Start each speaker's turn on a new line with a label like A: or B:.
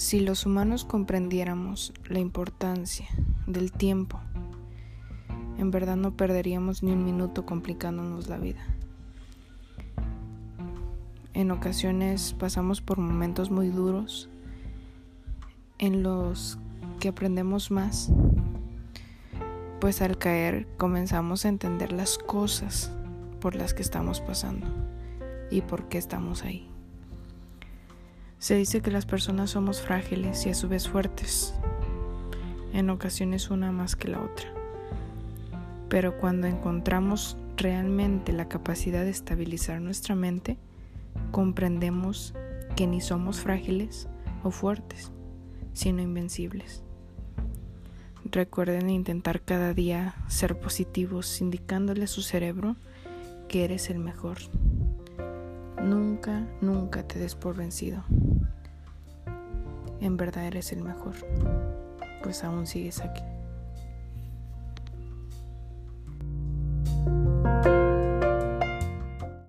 A: Si los humanos comprendiéramos la importancia del tiempo, en verdad no perderíamos ni un minuto complicándonos la vida. En ocasiones pasamos por momentos muy duros en los que aprendemos más, pues al caer comenzamos a entender las cosas por las que estamos pasando y por qué estamos ahí. Se dice que las personas somos frágiles y a su vez fuertes, en ocasiones una más que la otra. Pero cuando encontramos realmente la capacidad de estabilizar nuestra mente, comprendemos que ni somos frágiles o fuertes, sino invencibles. Recuerden intentar cada día ser positivos, indicándole a su cerebro que eres el mejor. Nunca, nunca te des por vencido. En verdad eres el mejor, pues aún sigues aquí.